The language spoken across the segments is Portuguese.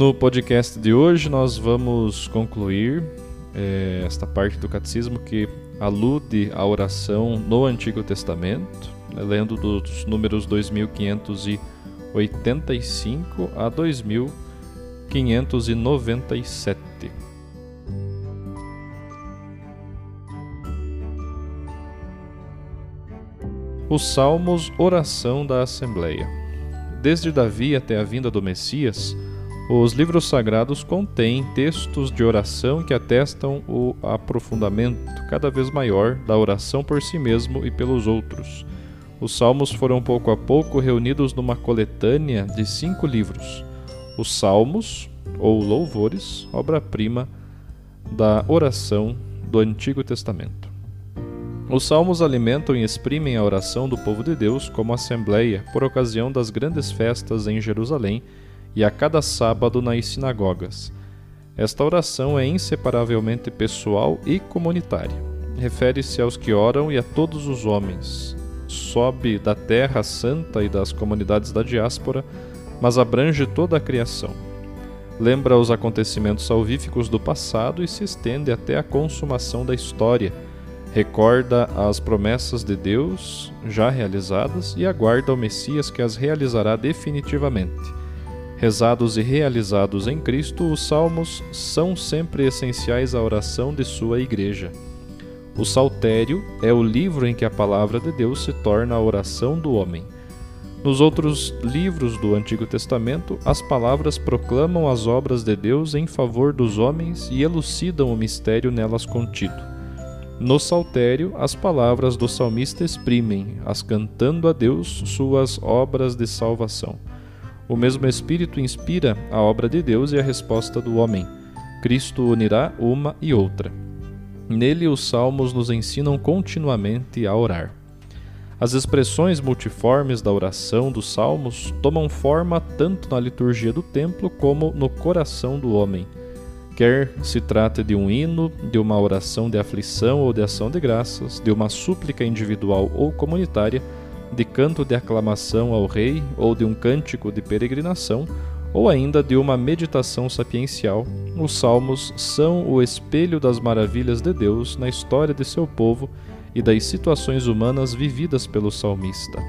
No podcast de hoje, nós vamos concluir é, esta parte do catecismo que alude à oração no Antigo Testamento, né, lendo dos números 2585 a 2597. Os Salmos, oração da Assembleia. Desde Davi até a vinda do Messias, os livros sagrados contêm textos de oração que atestam o aprofundamento cada vez maior da oração por si mesmo e pelos outros. Os salmos foram pouco a pouco reunidos numa coletânea de cinco livros. Os Salmos, ou Louvores, obra-prima da oração do Antigo Testamento. Os salmos alimentam e exprimem a oração do povo de Deus como assembleia por ocasião das grandes festas em Jerusalém e a cada sábado nas sinagogas. Esta oração é inseparavelmente pessoal e comunitária. Refere-se aos que oram e a todos os homens. Sobe da terra santa e das comunidades da diáspora, mas abrange toda a criação. Lembra os acontecimentos salvíficos do passado e se estende até a consumação da história. Recorda as promessas de Deus já realizadas e aguarda o Messias que as realizará definitivamente Rezados e realizados em Cristo, os salmos são sempre essenciais à oração de sua igreja. O Saltério é o livro em que a palavra de Deus se torna a oração do homem. Nos outros livros do Antigo Testamento, as palavras proclamam as obras de Deus em favor dos homens e elucidam o mistério nelas contido. No Saltério, as palavras do salmista exprimem, as cantando a Deus, suas obras de salvação. O mesmo Espírito inspira a obra de Deus e a resposta do homem. Cristo unirá uma e outra. Nele, os salmos nos ensinam continuamente a orar. As expressões multiformes da oração dos salmos tomam forma tanto na liturgia do templo como no coração do homem. Quer se trate de um hino, de uma oração de aflição ou de ação de graças, de uma súplica individual ou comunitária, de canto de aclamação ao rei ou de um cântico de peregrinação, ou ainda de uma meditação sapiencial, os salmos são o espelho das maravilhas de Deus na história de seu povo e das situações humanas vividas pelo salmista.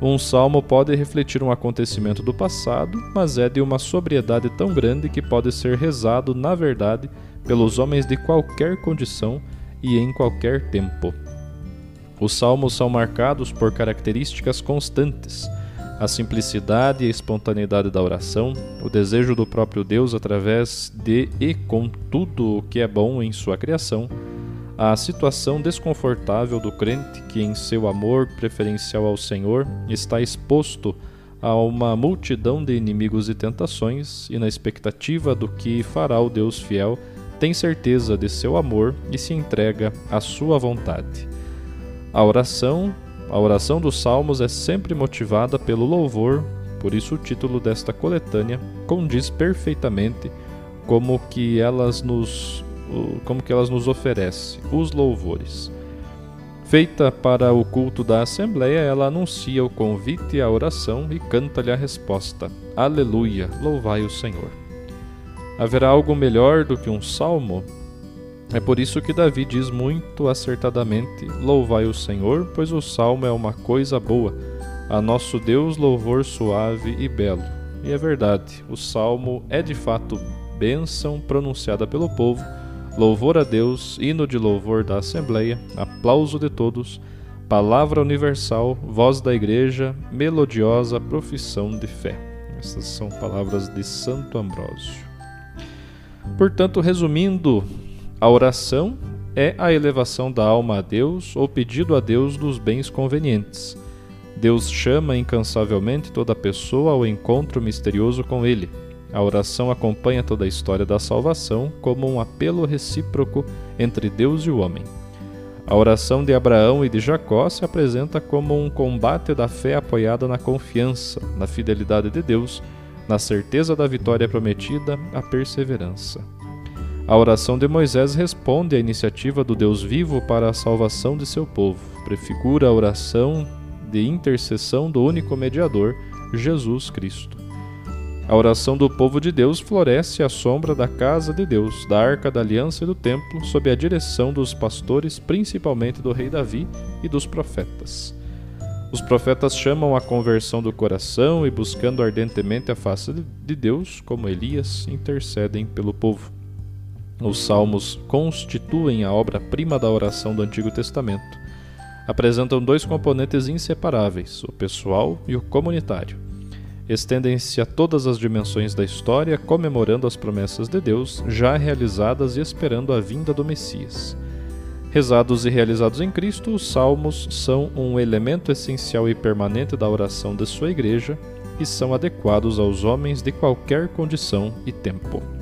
Um salmo pode refletir um acontecimento do passado, mas é de uma sobriedade tão grande que pode ser rezado, na verdade, pelos homens de qualquer condição e em qualquer tempo. Os salmos são marcados por características constantes: a simplicidade e a espontaneidade da oração, o desejo do próprio Deus através de e com tudo o que é bom em sua criação, a situação desconfortável do crente que, em seu amor preferencial ao Senhor, está exposto a uma multidão de inimigos e tentações, e na expectativa do que fará o Deus fiel, tem certeza de seu amor e se entrega à sua vontade. A oração, a oração dos salmos é sempre motivada pelo louvor, por isso o título desta coletânea condiz perfeitamente como que elas nos como que elas nos oferecem os louvores. Feita para o culto da Assembleia, ela anuncia o convite à oração e canta-lhe a resposta: Aleluia, louvai o Senhor. Haverá algo melhor do que um salmo? É por isso que Davi diz muito acertadamente: Louvai o Senhor, pois o salmo é uma coisa boa, a nosso Deus louvor suave e belo. E é verdade, o salmo é de fato bênção pronunciada pelo povo, louvor a Deus, hino de louvor da Assembleia, aplauso de todos, palavra universal, voz da Igreja, melodiosa profissão de fé. Essas são palavras de Santo Ambrósio. Portanto, resumindo, a oração é a elevação da alma a Deus ou pedido a Deus dos bens convenientes. Deus chama incansavelmente toda pessoa ao encontro misterioso com Ele. A oração acompanha toda a história da salvação como um apelo recíproco entre Deus e o homem. A oração de Abraão e de Jacó se apresenta como um combate da fé apoiada na confiança, na fidelidade de Deus, na certeza da vitória prometida, a perseverança. A oração de Moisés responde à iniciativa do Deus vivo para a salvação de seu povo, prefigura a oração de intercessão do único mediador, Jesus Cristo. A oração do povo de Deus floresce à sombra da casa de Deus, da arca da aliança e do templo, sob a direção dos pastores, principalmente do rei Davi e dos profetas. Os profetas chamam a conversão do coração e, buscando ardentemente a face de Deus, como Elias, intercedem pelo povo. Os salmos constituem a obra-prima da oração do Antigo Testamento. Apresentam dois componentes inseparáveis, o pessoal e o comunitário estendem-se a todas as dimensões da história, comemorando as promessas de Deus já realizadas e esperando a vinda do Messias. Rezados e realizados em Cristo, os salmos são um elemento essencial e permanente da oração de sua igreja e são adequados aos homens de qualquer condição e tempo.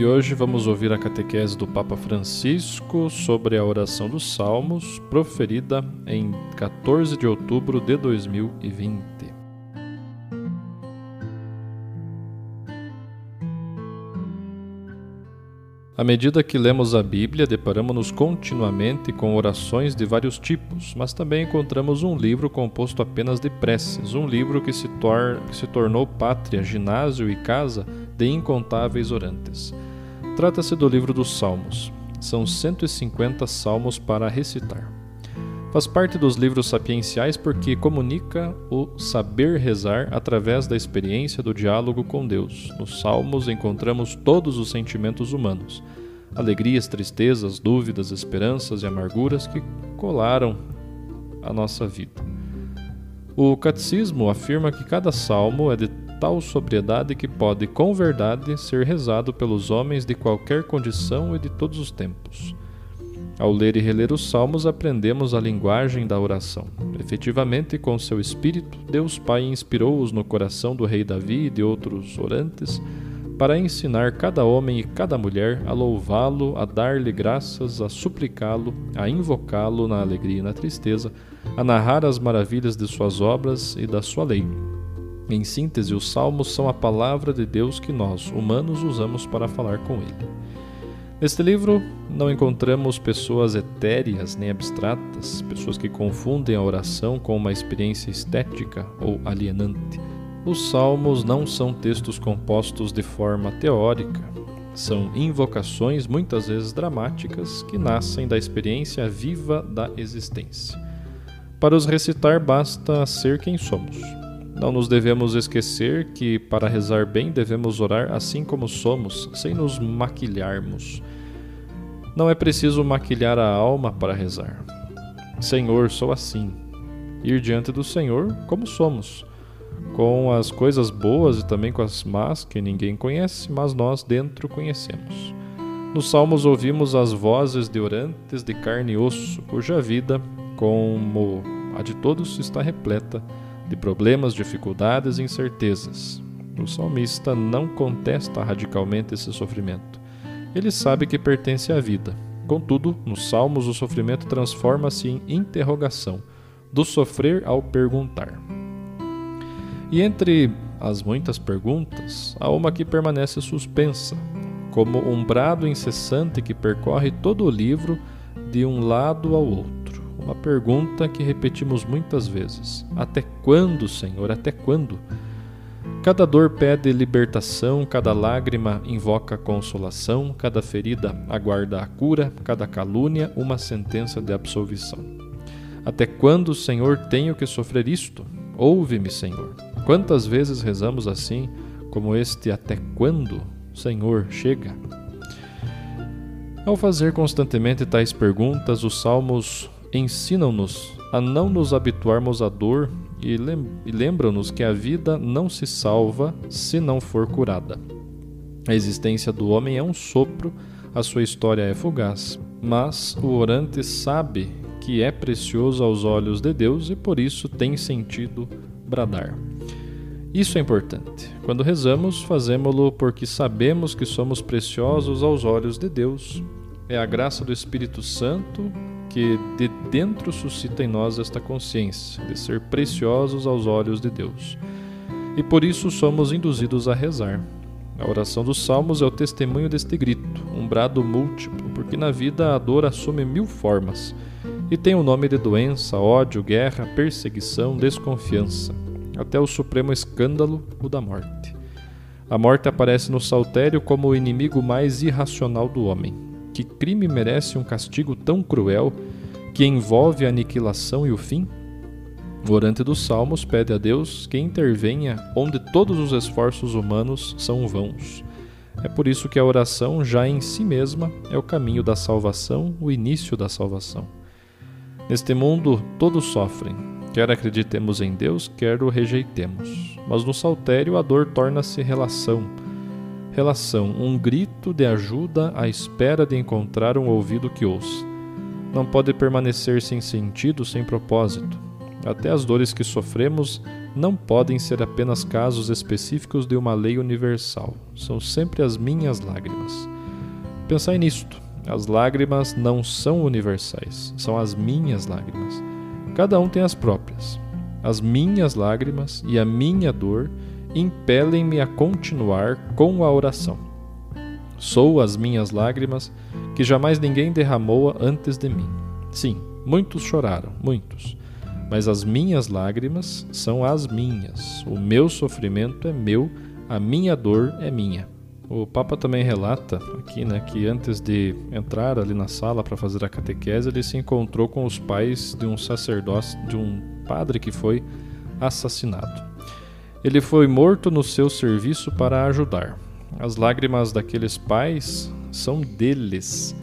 E hoje vamos ouvir a catequese do Papa Francisco sobre a oração dos Salmos, proferida em 14 de outubro de 2020. À medida que lemos a Bíblia, deparamos-nos continuamente com orações de vários tipos, mas também encontramos um livro composto apenas de preces, um livro que se, tor que se tornou pátria, ginásio e casa de incontáveis orantes. Trata-se do livro dos Salmos. São 150 salmos para recitar. Faz parte dos livros sapienciais porque comunica o saber rezar através da experiência do diálogo com Deus. Nos Salmos encontramos todos os sentimentos humanos: alegrias, tristezas, dúvidas, esperanças e amarguras que colaram a nossa vida. O catecismo afirma que cada salmo é de tal sobriedade que pode, com verdade, ser rezado pelos homens de qualquer condição e de todos os tempos. Ao ler e reler os Salmos, aprendemos a linguagem da oração. Efetivamente, com seu espírito, Deus Pai inspirou-os no coração do rei Davi e de outros orantes para ensinar cada homem e cada mulher a louvá-lo, a dar-lhe graças, a suplicá-lo, a invocá-lo na alegria e na tristeza, a narrar as maravilhas de suas obras e da sua lei em síntese, os salmos são a palavra de Deus que nós, humanos, usamos para falar com Ele. Neste livro, não encontramos pessoas etéreas nem abstratas, pessoas que confundem a oração com uma experiência estética ou alienante. Os salmos não são textos compostos de forma teórica, são invocações, muitas vezes dramáticas, que nascem da experiência viva da existência. Para os recitar, basta ser quem somos não nos devemos esquecer que, para rezar bem, devemos orar assim como somos, sem nos maquilharmos. Não é preciso maquilhar a alma para rezar. Senhor, sou assim. Ir diante do Senhor como somos, com as coisas boas e também com as más que ninguém conhece, mas nós dentro conhecemos. Nos Salmos ouvimos as vozes de orantes de carne e osso, cuja vida, como a de todos, está repleta de problemas, dificuldades e incertezas. O salmista não contesta radicalmente esse sofrimento. Ele sabe que pertence à vida. Contudo, nos Salmos, o sofrimento transforma-se em interrogação, do sofrer ao perguntar. E entre as muitas perguntas, há uma que permanece suspensa, como um brado incessante que percorre todo o livro de um lado ao outro uma pergunta que repetimos muitas vezes: Até quando, Senhor? Até quando? Cada dor pede libertação, cada lágrima invoca consolação, cada ferida aguarda a cura, cada calúnia uma sentença de absolvição. Até quando, Senhor, tenho que sofrer isto? Ouve-me, Senhor. Quantas vezes rezamos assim, como este até quando, Senhor, chega? Ao fazer constantemente tais perguntas, os salmos ensinam-nos a não nos habituarmos à dor e lembram-nos que a vida não se salva se não for curada. A existência do homem é um sopro, a sua história é fugaz, mas o orante sabe que é precioso aos olhos de Deus e por isso tem sentido bradar. Isso é importante. Quando rezamos, fazemos-lo porque sabemos que somos preciosos aos olhos de Deus. É a graça do Espírito Santo que de dentro suscita em nós esta consciência de ser preciosos aos olhos de Deus. E por isso somos induzidos a rezar. A oração dos Salmos é o testemunho deste grito, um brado múltiplo, porque na vida a dor assume mil formas e tem o nome de doença, ódio, guerra, perseguição, desconfiança até o supremo escândalo, o da morte. A morte aparece no saltério como o inimigo mais irracional do homem. Que crime merece um castigo tão cruel que envolve a aniquilação e o fim? O orante dos Salmos pede a Deus que intervenha onde todos os esforços humanos são vãos. É por isso que a oração, já em si mesma, é o caminho da salvação, o início da salvação. Neste mundo, todos sofrem, Quer acreditemos em Deus, quer o rejeitemos. Mas no saltério a dor torna-se relação. Relação, um grito de ajuda à espera de encontrar um ouvido que ouça. Não pode permanecer sem sentido, sem propósito. Até as dores que sofremos não podem ser apenas casos específicos de uma lei universal. São sempre as minhas lágrimas. Pensai nisto. As lágrimas não são universais, são as minhas lágrimas. Cada um tem as próprias. As minhas lágrimas e a minha dor impelem-me a continuar com a oração. Sou as minhas lágrimas que jamais ninguém derramou antes de mim. Sim, muitos choraram, muitos. Mas as minhas lágrimas são as minhas. O meu sofrimento é meu, a minha dor é minha. O Papa também relata aqui, né, que antes de entrar ali na sala para fazer a catequese, ele se encontrou com os pais de um sacerdote, de um padre que foi assassinado. Ele foi morto no seu serviço para ajudar. As lágrimas daqueles pais são deles,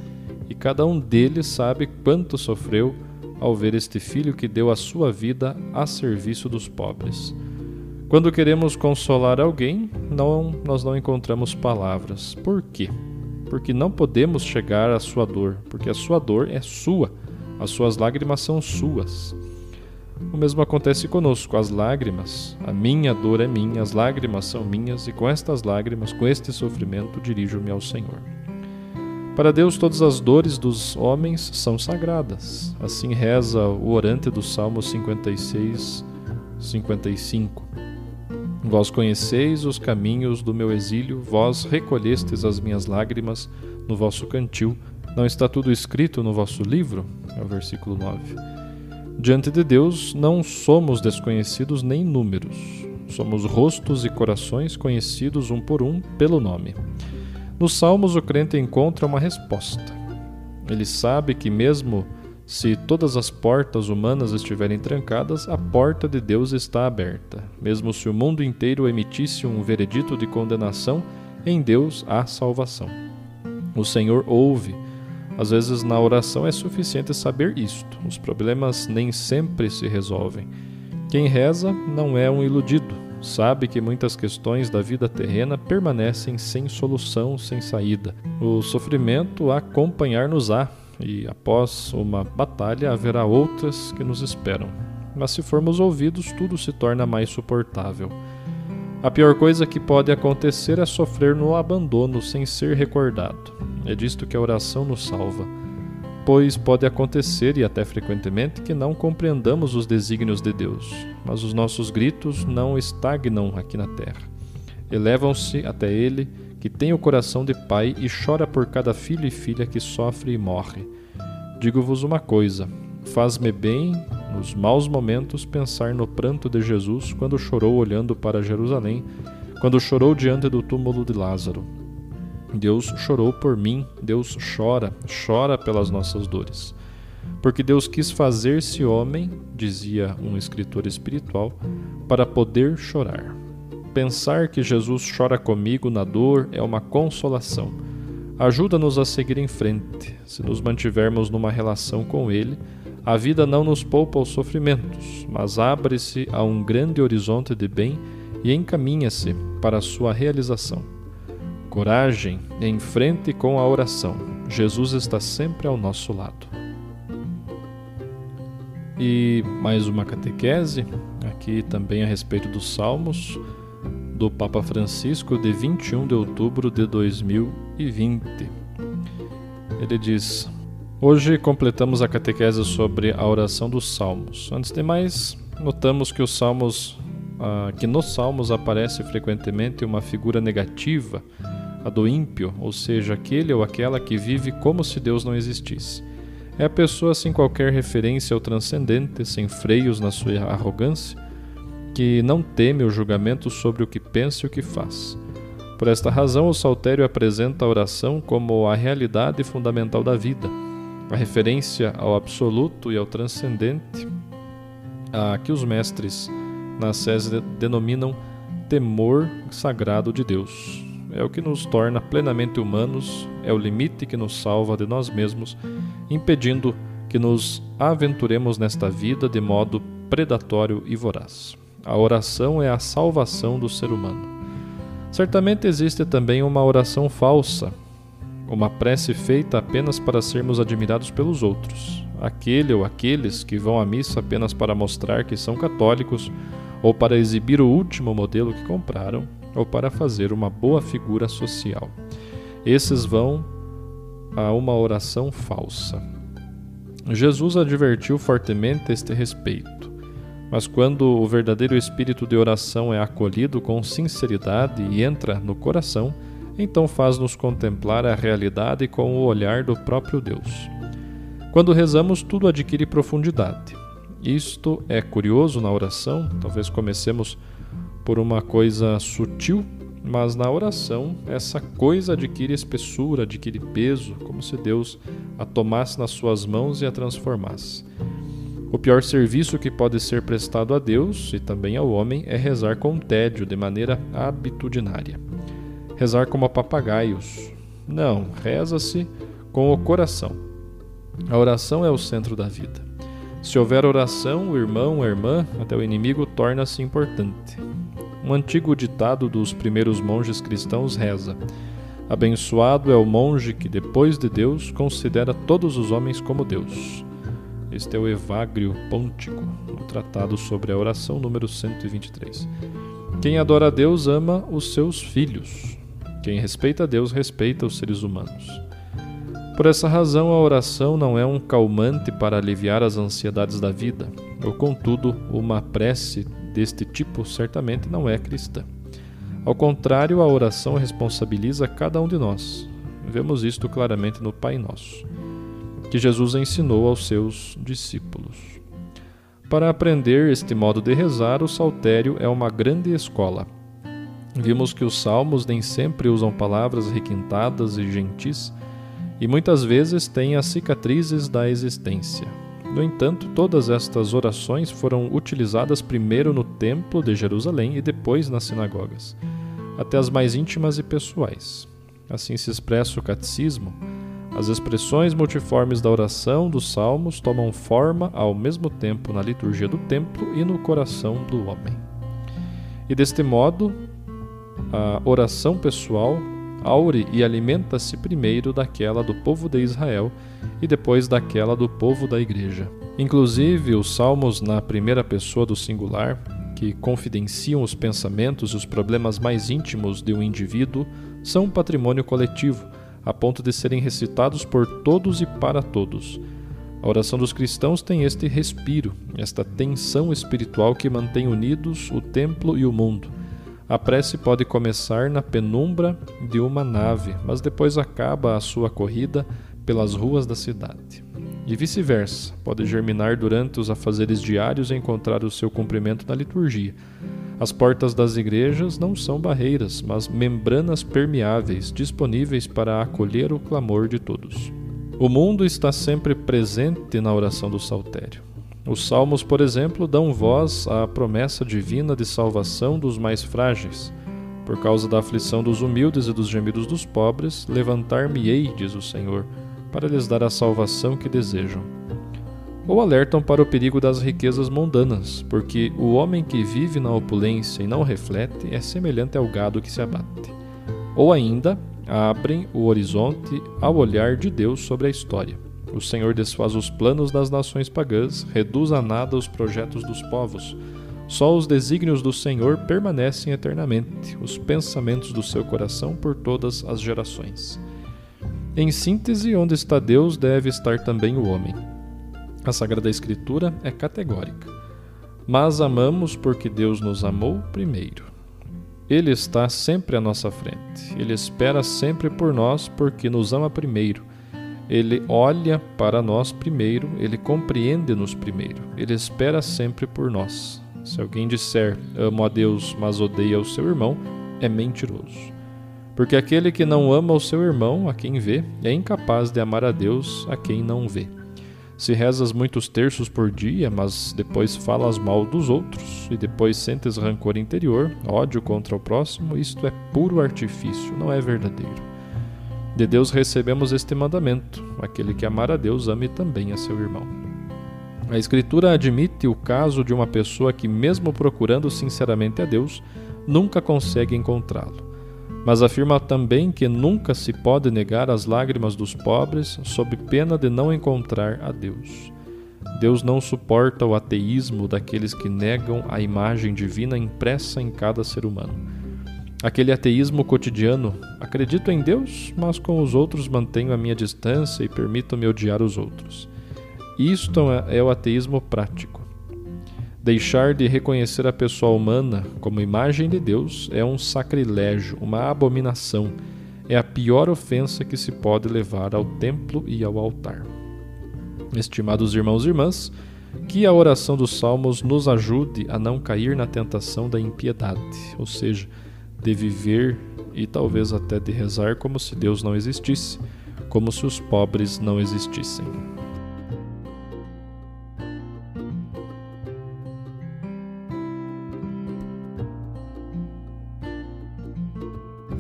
e cada um deles sabe quanto sofreu ao ver este filho que deu a sua vida a serviço dos pobres. Quando queremos consolar alguém, não, nós não encontramos palavras. Por quê? Porque não podemos chegar à sua dor, porque a sua dor é sua, as suas lágrimas são suas. O mesmo acontece conosco, as lágrimas, a minha dor é minha, as lágrimas são minhas, e com estas lágrimas, com este sofrimento, dirijo-me ao Senhor. Para Deus, todas as dores dos homens são sagradas. Assim reza o orante do Salmo 56, 55. Vós conheceis os caminhos do meu exílio, vós recolhestes as minhas lágrimas no vosso cantil. Não está tudo escrito no vosso livro? É o versículo 9. Diante de Deus não somos desconhecidos nem números. Somos rostos e corações conhecidos um por um pelo nome. Nos Salmos, o crente encontra uma resposta. Ele sabe que, mesmo se todas as portas humanas estiverem trancadas, a porta de Deus está aberta. Mesmo se o mundo inteiro emitisse um veredito de condenação, em Deus há salvação. O Senhor ouve. Às vezes, na oração é suficiente saber isto. Os problemas nem sempre se resolvem. Quem reza não é um iludido. Sabe que muitas questões da vida terrena permanecem sem solução, sem saída. O sofrimento acompanhar-nos-á e após uma batalha haverá outras que nos esperam. Mas se formos ouvidos, tudo se torna mais suportável. A pior coisa que pode acontecer é sofrer no abandono sem ser recordado. É disto que a oração nos salva. Pois pode acontecer, e até frequentemente, que não compreendamos os desígnios de Deus, mas os nossos gritos não estagnam aqui na terra. Elevam-se até Ele que tem o coração de pai e chora por cada filho e filha que sofre e morre. Digo-vos uma coisa: faz-me bem, nos maus momentos, pensar no pranto de Jesus quando chorou olhando para Jerusalém, quando chorou diante do túmulo de Lázaro. Deus chorou por mim, Deus chora, chora pelas nossas dores. Porque Deus quis fazer-se homem, dizia um escritor espiritual, para poder chorar. Pensar que Jesus chora comigo na dor é uma consolação. Ajuda-nos a seguir em frente. Se nos mantivermos numa relação com Ele, a vida não nos poupa os sofrimentos, mas abre-se a um grande horizonte de bem e encaminha-se para a sua realização. Coragem, em frente com a oração. Jesus está sempre ao nosso lado. E mais uma catequese, aqui também a respeito dos Salmos, do Papa Francisco, de 21 de outubro de 2020. Ele diz: Hoje completamos a catequese sobre a oração dos Salmos. Antes de mais, notamos que os Salmos, ah, que nos Salmos aparece frequentemente uma figura negativa, a do ímpio, ou seja, aquele ou aquela que vive como se Deus não existisse. É a pessoa sem qualquer referência ao transcendente, sem freios na sua arrogância, que não teme o julgamento sobre o que pensa e o que faz. Por esta razão, o Saltério apresenta a oração como a realidade fundamental da vida, a referência ao absoluto e ao transcendente, a que os mestres na SES denominam temor sagrado de Deus. É o que nos torna plenamente humanos, é o limite que nos salva de nós mesmos impedindo que nos aventuremos nesta vida de modo predatório e voraz. A oração é a salvação do ser humano. Certamente existe também uma oração falsa, uma prece feita apenas para sermos admirados pelos outros. Aquele ou aqueles que vão à missa apenas para mostrar que são católicos, ou para exibir o último modelo que compraram, ou para fazer uma boa figura social. Esses vão a uma oração falsa. Jesus advertiu fortemente este respeito, mas quando o verdadeiro espírito de oração é acolhido com sinceridade e entra no coração, então faz-nos contemplar a realidade com o olhar do próprio Deus. Quando rezamos, tudo adquire profundidade. Isto é curioso na oração, talvez comecemos por uma coisa sutil mas na oração, essa coisa adquire espessura, adquire peso, como se Deus a tomasse nas suas mãos e a transformasse. O pior serviço que pode ser prestado a Deus e também ao homem é rezar com tédio, de maneira habitudinária. Rezar como papagaios. Não, reza-se com o coração. A oração é o centro da vida. Se houver oração, o irmão, a irmã, até o inimigo torna-se importante. Um antigo ditado dos primeiros monges cristãos reza: Abençoado é o monge que, depois de Deus, considera todos os homens como Deus. Este é o Evagrio Pontico, no tratado sobre a oração número 123. Quem adora a Deus ama os seus filhos. Quem respeita a Deus respeita os seres humanos. Por essa razão, a oração não é um calmante para aliviar as ansiedades da vida, ou contudo, uma prece deste tipo certamente não é cristã. Ao contrário, a oração responsabiliza cada um de nós. Vemos isto claramente no Pai Nosso, que Jesus ensinou aos seus discípulos. Para aprender este modo de rezar, o saltério é uma grande escola. Vimos que os salmos nem sempre usam palavras requintadas e gentis, e muitas vezes têm as cicatrizes da existência. No entanto, todas estas orações foram utilizadas primeiro no Templo de Jerusalém e depois nas sinagogas, até as mais íntimas e pessoais. Assim se expressa o catecismo. As expressões multiformes da oração dos salmos tomam forma ao mesmo tempo na liturgia do templo e no coração do homem. E deste modo, a oração pessoal aure e alimenta-se primeiro daquela do povo de Israel e depois daquela do povo da igreja. Inclusive, os salmos na primeira pessoa do singular, que confidenciam os pensamentos e os problemas mais íntimos de um indivíduo, são um patrimônio coletivo, a ponto de serem recitados por todos e para todos. A oração dos cristãos tem este respiro, esta tensão espiritual que mantém unidos o templo e o mundo a prece pode começar na penumbra de uma nave, mas depois acaba a sua corrida pelas ruas da cidade. e vice-versa, pode germinar durante os afazeres diários e encontrar o seu cumprimento na liturgia. As portas das igrejas não são barreiras, mas membranas permeáveis, disponíveis para acolher o clamor de todos. O mundo está sempre presente na oração do saltério. Os salmos, por exemplo, dão voz à promessa divina de salvação dos mais frágeis. Por causa da aflição dos humildes e dos gemidos dos pobres, levantar-me-ei, diz o Senhor, para lhes dar a salvação que desejam. Ou alertam para o perigo das riquezas mundanas, porque o homem que vive na opulência e não reflete é semelhante ao gado que se abate. Ou ainda, abrem o horizonte ao olhar de Deus sobre a história. O Senhor desfaz os planos das nações pagãs, reduz a nada os projetos dos povos. Só os desígnios do Senhor permanecem eternamente, os pensamentos do seu coração por todas as gerações. Em síntese, onde está Deus, deve estar também o homem. A Sagrada Escritura é categórica. Mas amamos porque Deus nos amou primeiro. Ele está sempre à nossa frente. Ele espera sempre por nós porque nos ama primeiro. Ele olha para nós primeiro, ele compreende-nos primeiro. Ele espera sempre por nós. Se alguém disser amo a Deus, mas odeia o seu irmão, é mentiroso. Porque aquele que não ama o seu irmão, a quem vê, é incapaz de amar a Deus, a quem não vê. Se rezas muitos terços por dia, mas depois falas mal dos outros, e depois sentes rancor interior, ódio contra o próximo, isto é puro artifício, não é verdadeiro. De Deus recebemos este mandamento: aquele que amar a Deus, ame também a seu irmão. A Escritura admite o caso de uma pessoa que, mesmo procurando sinceramente a Deus, nunca consegue encontrá-lo mas afirma também que nunca se pode negar as lágrimas dos pobres sob pena de não encontrar a Deus. Deus não suporta o ateísmo daqueles que negam a imagem divina impressa em cada ser humano. Aquele ateísmo cotidiano, acredito em Deus, mas com os outros mantenho a minha distância e permito-me odiar os outros. Isto é o ateísmo prático. Deixar de reconhecer a pessoa humana como imagem de Deus é um sacrilégio, uma abominação. É a pior ofensa que se pode levar ao templo e ao altar. Estimados irmãos e irmãs, que a oração dos Salmos nos ajude a não cair na tentação da impiedade, ou seja, de viver e talvez até de rezar como se Deus não existisse, como se os pobres não existissem.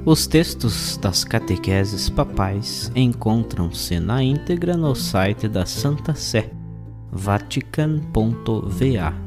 Os textos das catequeses papais encontram-se na íntegra no site da Santa Sé, vatican.va.